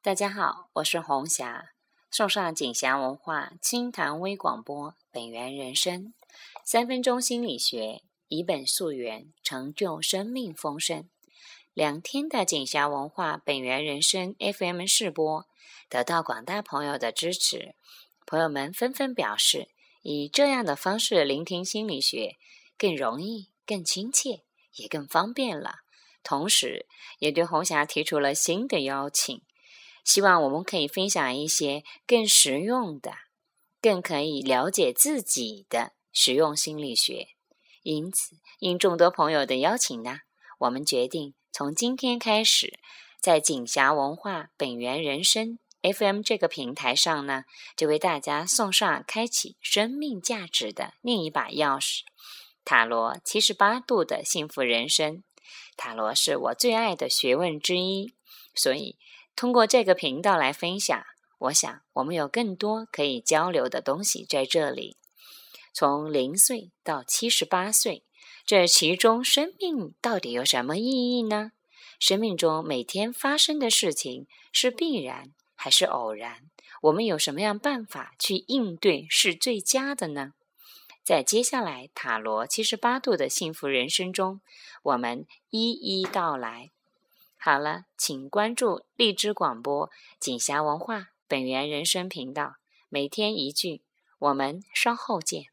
大家好，我是红霞，送上锦霞文化清谈微广播，本源人生三分钟心理学，以本溯源，成就生命丰盛。两天的锦霞文化本源人生 FM 试播，得到广大朋友的支持，朋友们纷纷表示，以这样的方式聆听心理学，更容易、更亲切，也更方便了。同时，也对红霞提出了新的邀请。希望我们可以分享一些更实用的、更可以了解自己的实用心理学。因此，应众多朋友的邀请呢，我们决定从今天开始，在锦霞文化本源人生 FM 这个平台上呢，就为大家送上开启生命价值的另一把钥匙——塔罗七十八度的幸福人生。塔罗是我最爱的学问之一，所以。通过这个频道来分享，我想我们有更多可以交流的东西在这里。从零岁到七十八岁，这其中生命到底有什么意义呢？生命中每天发生的事情是必然还是偶然？我们有什么样办法去应对是最佳的呢？在接下来塔罗七十八度的幸福人生中，我们一一道来。好了，请关注荔枝广播锦霞文化本源人生频道，每天一句，我们稍后见。